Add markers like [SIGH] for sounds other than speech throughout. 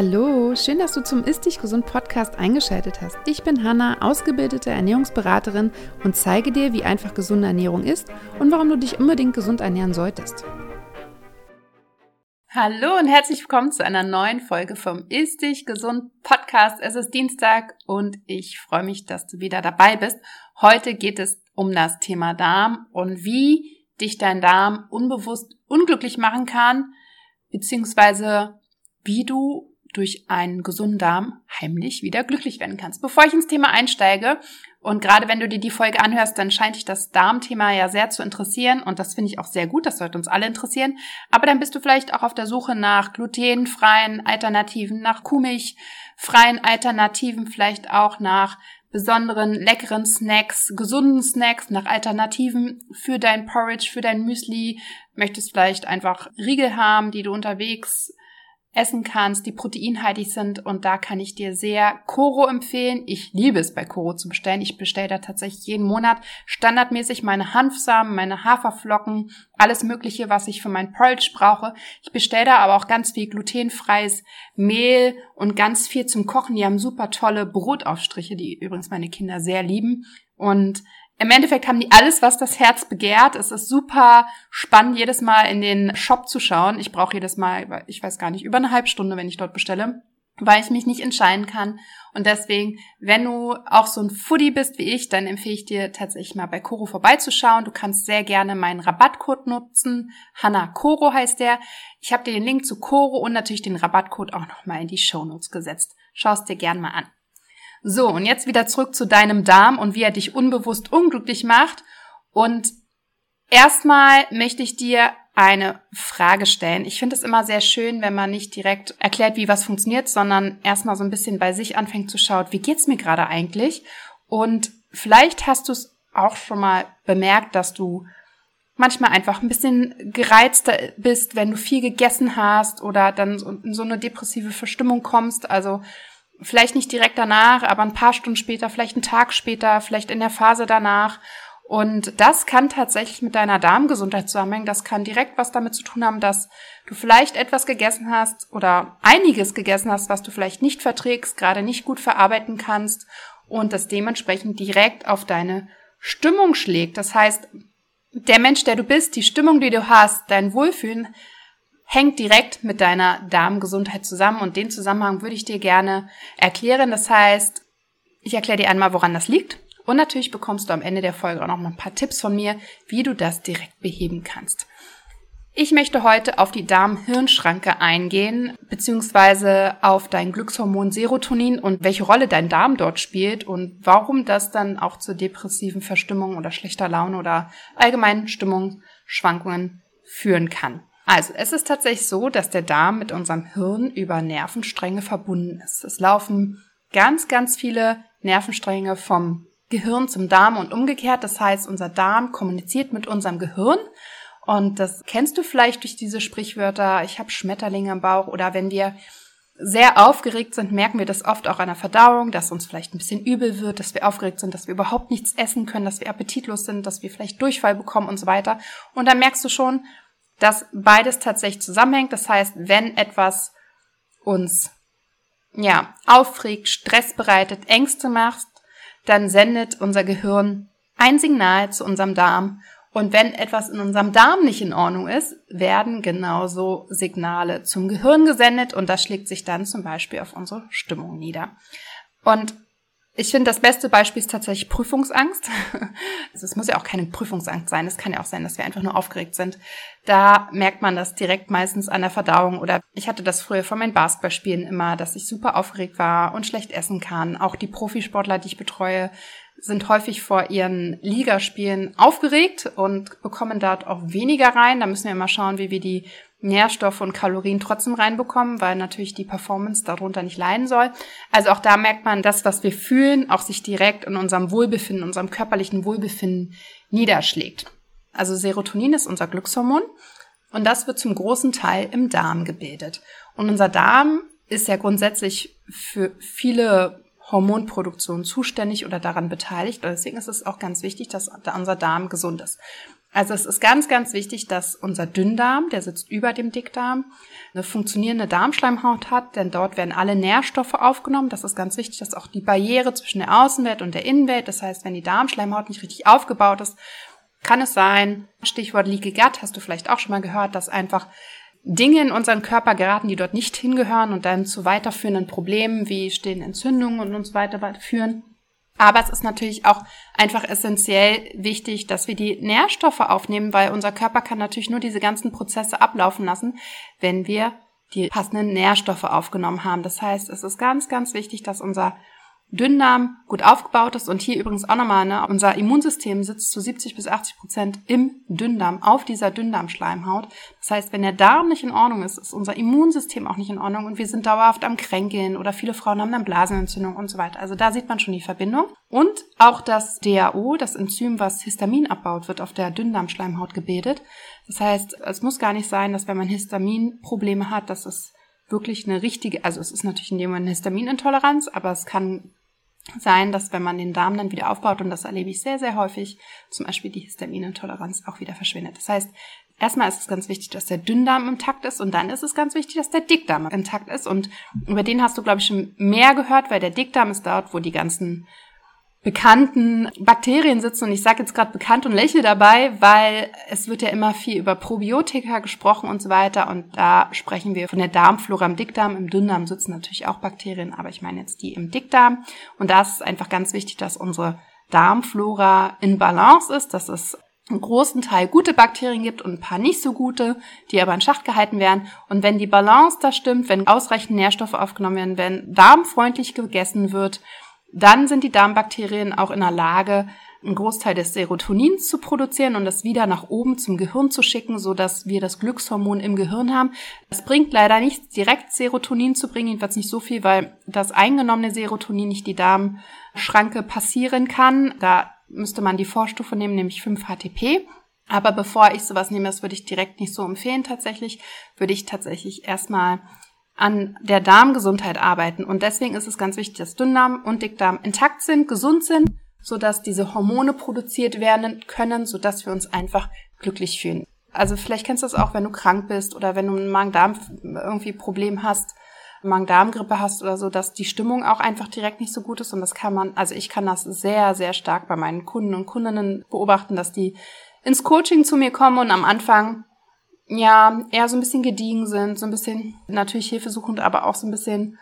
Hallo, schön, dass du zum Ist Dich Gesund Podcast eingeschaltet hast. Ich bin Hanna, ausgebildete Ernährungsberaterin und zeige dir, wie einfach gesunde Ernährung ist und warum du dich unbedingt gesund ernähren solltest. Hallo und herzlich willkommen zu einer neuen Folge vom Ist Dich Gesund Podcast. Es ist Dienstag und ich freue mich, dass du wieder dabei bist. Heute geht es um das Thema Darm und wie dich dein Darm unbewusst unglücklich machen kann, beziehungsweise wie du durch einen gesunden Darm heimlich wieder glücklich werden kannst. Bevor ich ins Thema einsteige, und gerade wenn du dir die Folge anhörst, dann scheint dich das Darmthema ja sehr zu interessieren und das finde ich auch sehr gut, das sollte uns alle interessieren. Aber dann bist du vielleicht auch auf der Suche nach glutenfreien Alternativen, nach Kuhmilchfreien Alternativen, vielleicht auch nach besonderen leckeren Snacks, gesunden Snacks, nach Alternativen für dein Porridge, für dein Müsli, möchtest vielleicht einfach Riegel haben, die du unterwegs essen kannst, die proteinhaltig sind. Und da kann ich dir sehr Koro empfehlen. Ich liebe es bei Koro zu bestellen. Ich bestelle da tatsächlich jeden Monat standardmäßig meine Hanfsamen, meine Haferflocken, alles Mögliche, was ich für mein Porridge brauche. Ich bestelle da aber auch ganz viel glutenfreies Mehl und ganz viel zum Kochen. Die haben super tolle Brotaufstriche, die übrigens meine Kinder sehr lieben. Und im Endeffekt haben die alles, was das Herz begehrt. Es ist super spannend, jedes Mal in den Shop zu schauen. Ich brauche jedes Mal, ich weiß gar nicht, über eine halbe Stunde, wenn ich dort bestelle, weil ich mich nicht entscheiden kann. Und deswegen, wenn du auch so ein Foodie bist wie ich, dann empfehle ich dir tatsächlich mal bei Koro vorbeizuschauen. Du kannst sehr gerne meinen Rabattcode nutzen. Hanna Koro heißt der. Ich habe dir den Link zu Koro und natürlich den Rabattcode auch nochmal in die Show Notes gesetzt. Schau es dir gern mal an. So, und jetzt wieder zurück zu deinem Darm und wie er dich unbewusst unglücklich macht. Und erstmal möchte ich dir eine Frage stellen. Ich finde es immer sehr schön, wenn man nicht direkt erklärt, wie was funktioniert, sondern erstmal so ein bisschen bei sich anfängt zu schauen, wie geht's mir gerade eigentlich? Und vielleicht hast du es auch schon mal bemerkt, dass du manchmal einfach ein bisschen gereizter bist, wenn du viel gegessen hast oder dann in so eine depressive Verstimmung kommst. Also vielleicht nicht direkt danach, aber ein paar Stunden später, vielleicht einen Tag später, vielleicht in der Phase danach. Und das kann tatsächlich mit deiner Darmgesundheit zusammenhängen. Das kann direkt was damit zu tun haben, dass du vielleicht etwas gegessen hast oder einiges gegessen hast, was du vielleicht nicht verträgst, gerade nicht gut verarbeiten kannst und das dementsprechend direkt auf deine Stimmung schlägt. Das heißt, der Mensch, der du bist, die Stimmung, die du hast, dein Wohlfühlen hängt direkt mit deiner Darmgesundheit zusammen und den Zusammenhang würde ich dir gerne erklären. Das heißt, ich erkläre dir einmal, woran das liegt und natürlich bekommst du am Ende der Folge auch noch mal ein paar Tipps von mir, wie du das direkt beheben kannst. Ich möchte heute auf die Darm-Hirn-Schranke eingehen, beziehungsweise auf dein Glückshormon Serotonin und welche Rolle dein Darm dort spielt und warum das dann auch zu depressiven Verstimmungen oder schlechter Laune oder allgemeinen Stimmungsschwankungen führen kann. Also, es ist tatsächlich so, dass der Darm mit unserem Hirn über Nervenstränge verbunden ist. Es laufen ganz, ganz viele Nervenstränge vom Gehirn zum Darm und umgekehrt. Das heißt, unser Darm kommuniziert mit unserem Gehirn. Und das kennst du vielleicht durch diese Sprichwörter, ich habe Schmetterlinge im Bauch oder wenn wir sehr aufgeregt sind, merken wir das oft auch an der Verdauung, dass uns vielleicht ein bisschen übel wird, dass wir aufgeregt sind, dass wir überhaupt nichts essen können, dass wir appetitlos sind, dass wir vielleicht Durchfall bekommen und so weiter. Und dann merkst du schon, dass beides tatsächlich zusammenhängt. Das heißt, wenn etwas uns ja, aufregt, Stress bereitet, Ängste macht, dann sendet unser Gehirn ein Signal zu unserem Darm. Und wenn etwas in unserem Darm nicht in Ordnung ist, werden genauso Signale zum Gehirn gesendet und das schlägt sich dann zum Beispiel auf unsere Stimmung nieder. Und ich finde, das beste Beispiel ist tatsächlich Prüfungsangst. [LAUGHS] Also es muss ja auch keine Prüfungsangst sein. Es kann ja auch sein, dass wir einfach nur aufgeregt sind. Da merkt man das direkt meistens an der Verdauung. Oder ich hatte das früher von meinen Basketballspielen immer, dass ich super aufgeregt war und schlecht essen kann. Auch die Profisportler, die ich betreue, sind häufig vor ihren Ligaspielen aufgeregt und bekommen dort auch weniger rein. Da müssen wir mal schauen, wie wir die Nährstoffe und Kalorien trotzdem reinbekommen, weil natürlich die Performance darunter nicht leiden soll. Also auch da merkt man, dass was wir fühlen, auch sich direkt in unserem Wohlbefinden, unserem körperlichen Wohlbefinden niederschlägt. Also Serotonin ist unser Glückshormon und das wird zum großen Teil im Darm gebildet. Und unser Darm ist ja grundsätzlich für viele Hormonproduktionen zuständig oder daran beteiligt. Und deswegen ist es auch ganz wichtig, dass unser Darm gesund ist. Also es ist ganz, ganz wichtig, dass unser Dünndarm, der sitzt über dem Dickdarm, eine funktionierende Darmschleimhaut hat, denn dort werden alle Nährstoffe aufgenommen. Das ist ganz wichtig, dass auch die Barriere zwischen der Außenwelt und der Innenwelt, das heißt, wenn die Darmschleimhaut nicht richtig aufgebaut ist, kann es sein, Stichwort Leaky Gut, hast du vielleicht auch schon mal gehört, dass einfach Dinge in unseren Körper geraten, die dort nicht hingehören und dann zu weiterführenden Problemen wie stehen Entzündungen und uns weiter führen. Aber es ist natürlich auch einfach essentiell wichtig, dass wir die Nährstoffe aufnehmen, weil unser Körper kann natürlich nur diese ganzen Prozesse ablaufen lassen, wenn wir die passenden Nährstoffe aufgenommen haben. Das heißt, es ist ganz, ganz wichtig, dass unser Dünndarm gut aufgebaut ist und hier übrigens auch nochmal, ne, unser Immunsystem sitzt zu 70 bis 80 Prozent im Dünndarm, auf dieser Dünndarmschleimhaut. Das heißt, wenn der Darm nicht in Ordnung ist, ist unser Immunsystem auch nicht in Ordnung und wir sind dauerhaft am Kränkeln oder viele Frauen haben dann Blasenentzündung und so weiter. Also da sieht man schon die Verbindung. Und auch das DAO, das Enzym, was Histamin abbaut, wird auf der Dünndarmschleimhaut gebildet. Das heißt, es muss gar nicht sein, dass wenn man Histaminprobleme hat, dass es wirklich eine richtige, also es ist natürlich in dem Moment eine Histaminintoleranz, aber es kann sein, dass wenn man den Darm dann wieder aufbaut, und das erlebe ich sehr, sehr häufig, zum Beispiel die Histaminintoleranz auch wieder verschwindet. Das heißt, erstmal ist es ganz wichtig, dass der Dünndarm intakt ist und dann ist es ganz wichtig, dass der Dickdarm intakt ist. Und über den hast du, glaube ich, schon mehr gehört, weil der Dickdarm ist dort, wo die ganzen bekannten Bakterien sitzen. Und ich sage jetzt gerade bekannt und lächle dabei, weil es wird ja immer viel über Probiotika gesprochen und so weiter. Und da sprechen wir von der Darmflora im Dickdarm. Im Dünndarm sitzen natürlich auch Bakterien, aber ich meine jetzt die im Dickdarm. Und da ist es einfach ganz wichtig, dass unsere Darmflora in Balance ist, dass es einen großen Teil gute Bakterien gibt und ein paar nicht so gute, die aber in Schacht gehalten werden. Und wenn die Balance da stimmt, wenn ausreichend Nährstoffe aufgenommen werden, wenn darmfreundlich gegessen wird, dann sind die Darmbakterien auch in der Lage, einen Großteil des Serotonins zu produzieren und das wieder nach oben zum Gehirn zu schicken, so dass wir das Glückshormon im Gehirn haben. Das bringt leider nichts, direkt Serotonin zu bringen, jedenfalls nicht so viel, weil das eingenommene Serotonin nicht die Darmschranke passieren kann. Da müsste man die Vorstufe nehmen, nämlich 5-HTP. Aber bevor ich sowas nehme, das würde ich direkt nicht so empfehlen tatsächlich, würde ich tatsächlich erstmal an der Darmgesundheit arbeiten. Und deswegen ist es ganz wichtig, dass Dünndarm und Dickdarm intakt sind, gesund sind, sodass diese Hormone produziert werden können, sodass wir uns einfach glücklich fühlen. Also vielleicht kennst du das auch, wenn du krank bist oder wenn du ein Magen-Darm irgendwie Problem hast, Magen-Darm-Grippe hast oder so, dass die Stimmung auch einfach direkt nicht so gut ist. Und das kann man, also ich kann das sehr, sehr stark bei meinen Kunden und Kundinnen beobachten, dass die ins Coaching zu mir kommen und am Anfang ja, eher so ein bisschen gediegen sind, so ein bisschen natürlich hilfesuchend, aber auch so ein bisschen,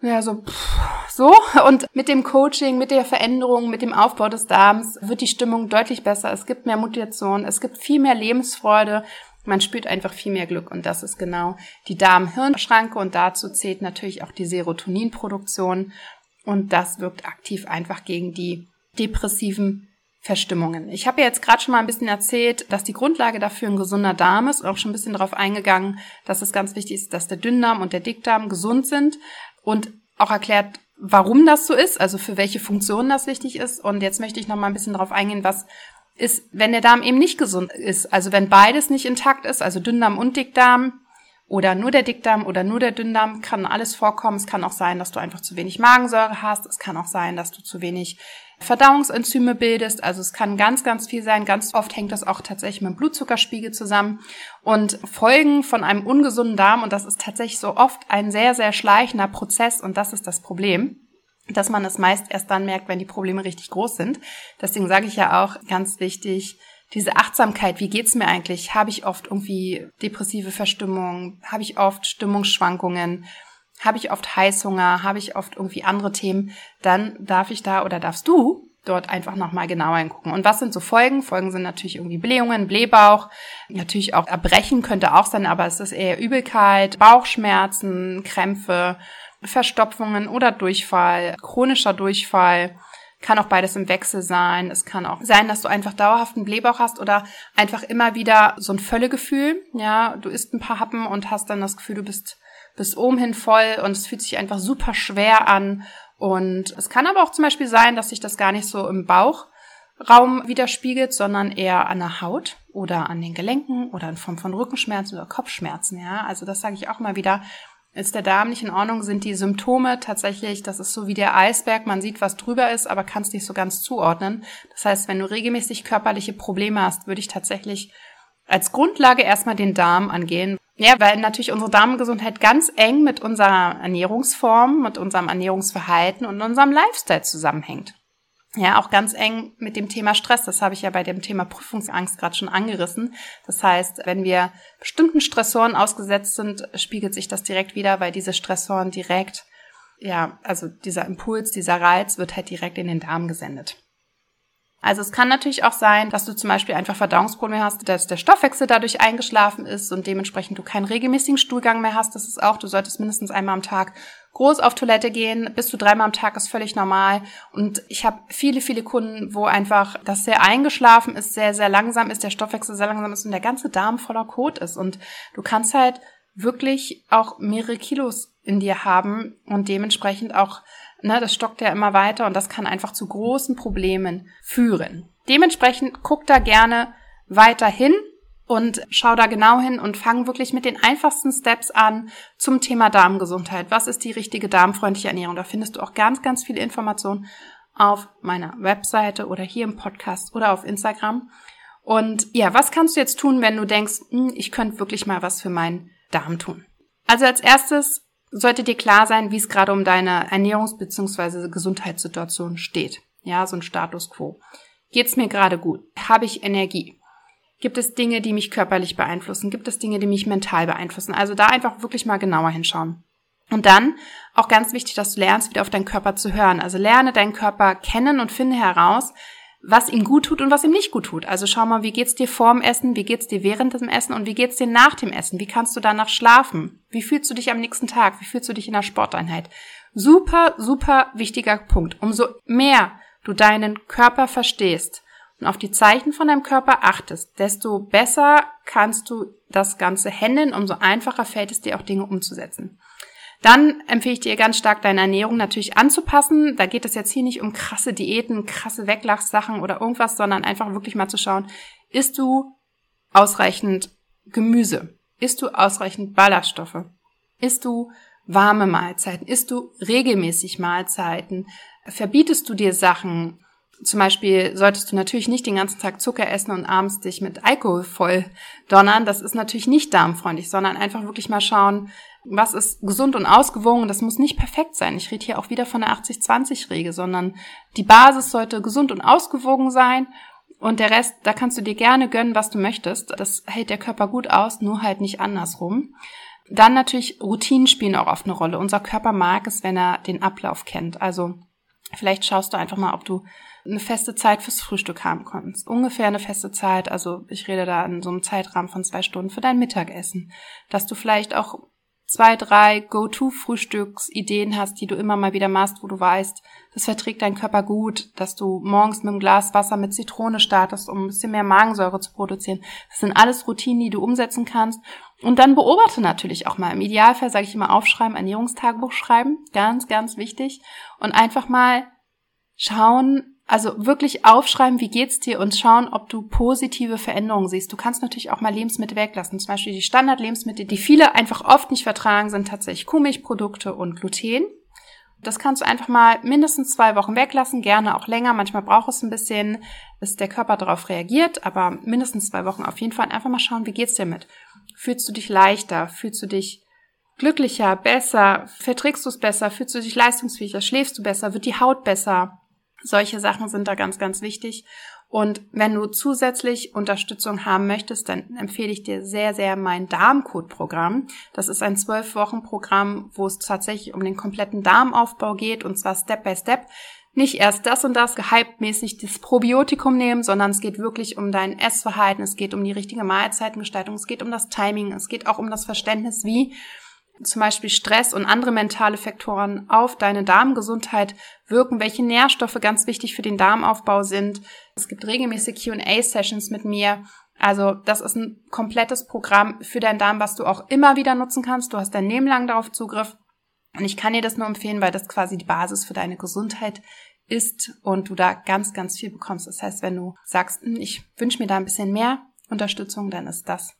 ja, so, pff, so. Und mit dem Coaching, mit der Veränderung, mit dem Aufbau des Darms wird die Stimmung deutlich besser. Es gibt mehr Motivation, es gibt viel mehr Lebensfreude. Man spürt einfach viel mehr Glück und das ist genau die Darm-Hirn-Schranke und dazu zählt natürlich auch die Serotoninproduktion und das wirkt aktiv einfach gegen die depressiven Verstimmungen. Ich habe ja jetzt gerade schon mal ein bisschen erzählt, dass die Grundlage dafür ein gesunder Darm ist und auch schon ein bisschen darauf eingegangen, dass es ganz wichtig ist, dass der Dünndarm und der Dickdarm gesund sind und auch erklärt, warum das so ist, also für welche Funktionen das wichtig ist. Und jetzt möchte ich noch mal ein bisschen darauf eingehen, was ist, wenn der Darm eben nicht gesund ist, also wenn beides nicht intakt ist, also Dünndarm und Dickdarm, oder nur der Dickdarm oder nur der Dünndarm kann alles vorkommen. Es kann auch sein, dass du einfach zu wenig Magensäure hast. Es kann auch sein, dass du zu wenig Verdauungsenzyme bildest. Also es kann ganz, ganz viel sein. Ganz oft hängt das auch tatsächlich mit dem Blutzuckerspiegel zusammen. Und Folgen von einem ungesunden Darm, und das ist tatsächlich so oft ein sehr, sehr schleichender Prozess, und das ist das Problem, dass man es meist erst dann merkt, wenn die Probleme richtig groß sind. Deswegen sage ich ja auch ganz wichtig, diese Achtsamkeit, wie geht's mir eigentlich? Habe ich oft irgendwie depressive Verstimmung? Habe ich oft Stimmungsschwankungen? Habe ich oft Heißhunger, habe ich oft irgendwie andere Themen, dann darf ich da oder darfst du dort einfach nochmal genauer hingucken. Und was sind so Folgen? Folgen sind natürlich irgendwie Blähungen, Blähbauch, natürlich auch Erbrechen könnte auch sein, aber es ist eher Übelkeit, Bauchschmerzen, Krämpfe, Verstopfungen oder Durchfall, chronischer Durchfall. Kann auch beides im Wechsel sein. Es kann auch sein, dass du einfach dauerhaften Blähbauch hast oder einfach immer wieder so ein Völlegefühl. Ja, du isst ein paar Happen und hast dann das Gefühl, du bist bis oben hin voll und es fühlt sich einfach super schwer an. Und es kann aber auch zum Beispiel sein, dass sich das gar nicht so im Bauchraum widerspiegelt, sondern eher an der Haut oder an den Gelenken oder in Form von Rückenschmerzen oder Kopfschmerzen. Ja, also das sage ich auch mal wieder. Ist der Darm nicht in Ordnung, sind die Symptome tatsächlich, das ist so wie der Eisberg, man sieht, was drüber ist, aber kann es nicht so ganz zuordnen. Das heißt, wenn du regelmäßig körperliche Probleme hast, würde ich tatsächlich als Grundlage erstmal den Darm angehen. Ja, weil natürlich unsere Darmgesundheit ganz eng mit unserer Ernährungsform, mit unserem Ernährungsverhalten und unserem Lifestyle zusammenhängt. Ja, auch ganz eng mit dem Thema Stress. Das habe ich ja bei dem Thema Prüfungsangst gerade schon angerissen. Das heißt, wenn wir bestimmten Stressoren ausgesetzt sind, spiegelt sich das direkt wieder, weil diese Stressoren direkt, ja, also dieser Impuls, dieser Reiz wird halt direkt in den Darm gesendet. Also es kann natürlich auch sein, dass du zum Beispiel einfach Verdauungsprobleme hast, dass der Stoffwechsel dadurch eingeschlafen ist und dementsprechend du keinen regelmäßigen Stuhlgang mehr hast. Das ist auch, du solltest mindestens einmal am Tag groß auf Toilette gehen. Bis zu dreimal am Tag ist völlig normal. Und ich habe viele, viele Kunden, wo einfach das sehr eingeschlafen ist, sehr, sehr langsam ist, der Stoffwechsel sehr langsam ist und der ganze Darm voller Kot ist. Und du kannst halt wirklich auch mehrere Kilos in dir haben und dementsprechend auch Ne, das stockt ja immer weiter und das kann einfach zu großen Problemen führen. Dementsprechend guck da gerne weiter hin und schau da genau hin und fang wirklich mit den einfachsten Steps an zum Thema Darmgesundheit. Was ist die richtige darmfreundliche Ernährung? Da findest du auch ganz, ganz viele Informationen auf meiner Webseite oder hier im Podcast oder auf Instagram. Und ja, was kannst du jetzt tun, wenn du denkst, hm, ich könnte wirklich mal was für meinen Darm tun? Also als erstes sollte dir klar sein, wie es gerade um deine Ernährungs- bzw. Gesundheitssituation steht. Ja, so ein Status quo. Geht's mir gerade gut? Habe ich Energie? Gibt es Dinge, die mich körperlich beeinflussen? Gibt es Dinge, die mich mental beeinflussen? Also da einfach wirklich mal genauer hinschauen. Und dann auch ganz wichtig, dass du lernst, wieder auf deinen Körper zu hören. Also lerne deinen Körper kennen und finde heraus, was ihm gut tut und was ihm nicht gut tut. Also schau mal, wie geht's dir vorm Essen, wie geht's dir während dem Essen und wie geht's dir nach dem Essen? Wie kannst du danach schlafen? Wie fühlst du dich am nächsten Tag? Wie fühlst du dich in der Sporteinheit? Super, super wichtiger Punkt. Umso mehr du deinen Körper verstehst und auf die Zeichen von deinem Körper achtest, desto besser kannst du das Ganze handeln, umso einfacher fällt es dir auch Dinge umzusetzen. Dann empfehle ich dir ganz stark, deine Ernährung natürlich anzupassen. Da geht es jetzt hier nicht um krasse Diäten, krasse Weglachsachen oder irgendwas, sondern einfach wirklich mal zu schauen, isst du ausreichend Gemüse? Isst du ausreichend Ballaststoffe? Isst du warme Mahlzeiten? Isst du regelmäßig Mahlzeiten? Verbietest du dir Sachen? Zum Beispiel solltest du natürlich nicht den ganzen Tag Zucker essen und abends dich mit Alkohol voll donnern. Das ist natürlich nicht darmfreundlich, sondern einfach wirklich mal schauen, was ist gesund und ausgewogen. Das muss nicht perfekt sein. Ich rede hier auch wieder von der 80-20-Regel, sondern die Basis sollte gesund und ausgewogen sein. Und der Rest, da kannst du dir gerne gönnen, was du möchtest. Das hält der Körper gut aus, nur halt nicht andersrum. Dann natürlich Routinen spielen auch oft eine Rolle. Unser Körper mag es, wenn er den Ablauf kennt. Also vielleicht schaust du einfach mal, ob du eine feste Zeit fürs Frühstück haben kannst. Ungefähr eine feste Zeit, also ich rede da in so einem Zeitrahmen von zwei Stunden für dein Mittagessen. Dass du vielleicht auch zwei, drei Go-To-Frühstücksideen hast, die du immer mal wieder machst, wo du weißt, das verträgt dein Körper gut, dass du morgens mit einem Glas Wasser mit Zitrone startest, um ein bisschen mehr Magensäure zu produzieren. Das sind alles Routinen, die du umsetzen kannst. Und dann beobachte natürlich auch mal. Im Idealfall sage ich immer aufschreiben, Ernährungstagebuch schreiben. Ganz, ganz wichtig. Und einfach mal schauen, also wirklich aufschreiben, wie geht's dir und schauen, ob du positive Veränderungen siehst. Du kannst natürlich auch mal Lebensmittel weglassen. Zum Beispiel die Standardlebensmittel, die viele einfach oft nicht vertragen, sind tatsächlich Kuhmilchprodukte und Gluten. Das kannst du einfach mal mindestens zwei Wochen weglassen, gerne auch länger. Manchmal braucht es ein bisschen, bis der Körper darauf reagiert, aber mindestens zwei Wochen auf jeden Fall. Einfach mal schauen, wie geht's dir mit? Fühlst du dich leichter? Fühlst du dich glücklicher, besser? Verträgst du es besser? Fühlst du dich leistungsfähiger? Schläfst du besser? Wird die Haut besser? Solche Sachen sind da ganz, ganz wichtig. Und wenn du zusätzlich Unterstützung haben möchtest, dann empfehle ich dir sehr, sehr mein Darmcode-Programm. Das ist ein zwölf Wochen Programm, wo es tatsächlich um den kompletten Darmaufbau geht und zwar Step by Step. Nicht erst das und das gehyptmäßig das Probiotikum nehmen, sondern es geht wirklich um dein Essverhalten, es geht um die richtige Mahlzeitengestaltung, es geht um das Timing, es geht auch um das Verständnis, wie zum Beispiel Stress und andere mentale Faktoren auf deine Darmgesundheit wirken, welche Nährstoffe ganz wichtig für den Darmaufbau sind. Es gibt regelmäßig QA-Sessions mit mir. Also das ist ein komplettes Programm für deinen Darm, was du auch immer wieder nutzen kannst. Du hast dein Leben lang darauf Zugriff. Und ich kann dir das nur empfehlen, weil das quasi die Basis für deine Gesundheit ist und du da ganz, ganz viel bekommst. Das heißt, wenn du sagst, hm, ich wünsche mir da ein bisschen mehr Unterstützung, dann ist das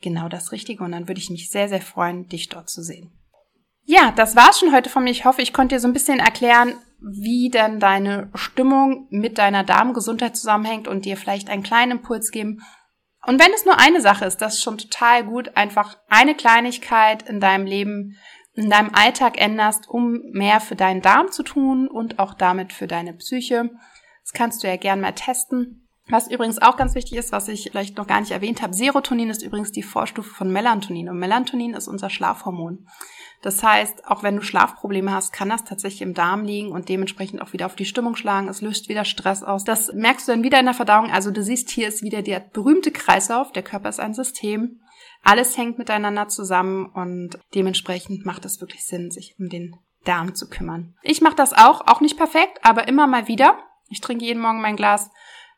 genau das Richtige und dann würde ich mich sehr, sehr freuen, dich dort zu sehen. Ja, das war's schon heute von mir. Ich hoffe, ich konnte dir so ein bisschen erklären, wie denn deine Stimmung mit deiner Darmgesundheit zusammenhängt und dir vielleicht einen kleinen Impuls geben. Und wenn es nur eine Sache ist, das ist schon total gut, einfach eine Kleinigkeit in deinem Leben, in deinem Alltag änderst, um mehr für deinen Darm zu tun und auch damit für deine Psyche. Das kannst du ja gern mal testen. Was übrigens auch ganz wichtig ist, was ich vielleicht noch gar nicht erwähnt habe, Serotonin ist übrigens die Vorstufe von Melatonin und Melatonin ist unser Schlafhormon. Das heißt, auch wenn du Schlafprobleme hast, kann das tatsächlich im Darm liegen und dementsprechend auch wieder auf die Stimmung schlagen. Es löst wieder Stress aus. Das merkst du dann wieder in der Verdauung. Also du siehst, hier ist wieder der berühmte Kreislauf. Der Körper ist ein System. Alles hängt miteinander zusammen und dementsprechend macht es wirklich Sinn, sich um den Darm zu kümmern. Ich mache das auch, auch nicht perfekt, aber immer mal wieder. Ich trinke jeden Morgen mein Glas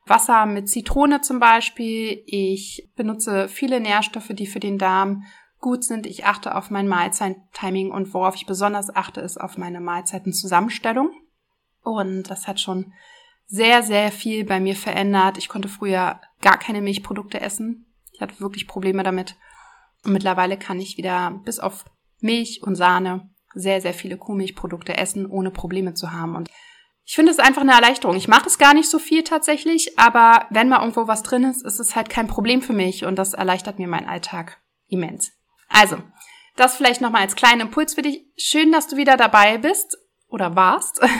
Wasser mit Zitrone zum Beispiel. Ich benutze viele Nährstoffe, die für den Darm gut sind. Ich achte auf mein Mahlzeittiming und worauf ich besonders achte, ist auf meine Mahlzeitenzusammenstellung. Und das hat schon sehr, sehr viel bei mir verändert. Ich konnte früher gar keine Milchprodukte essen. Ich hatte wirklich Probleme damit. Und mittlerweile kann ich wieder bis auf Milch und Sahne sehr, sehr viele Kuhmilchprodukte essen, ohne Probleme zu haben. Und ich finde es einfach eine Erleichterung. Ich mache es gar nicht so viel tatsächlich, aber wenn mal irgendwo was drin ist, ist es halt kein Problem für mich und das erleichtert mir meinen Alltag immens. Also, das vielleicht nochmal als kleinen Impuls für dich. Schön, dass du wieder dabei bist oder warst. [LAUGHS]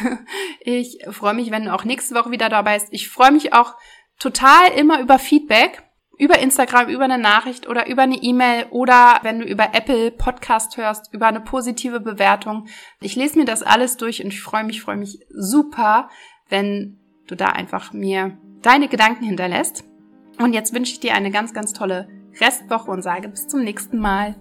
Ich freue mich, wenn du auch nächste Woche wieder dabei bist. Ich freue mich auch total immer über Feedback über Instagram, über eine Nachricht oder über eine E-Mail oder wenn du über Apple Podcast hörst, über eine positive Bewertung. Ich lese mir das alles durch und ich freue mich, freue mich super, wenn du da einfach mir deine Gedanken hinterlässt. Und jetzt wünsche ich dir eine ganz, ganz tolle Restwoche und sage bis zum nächsten Mal.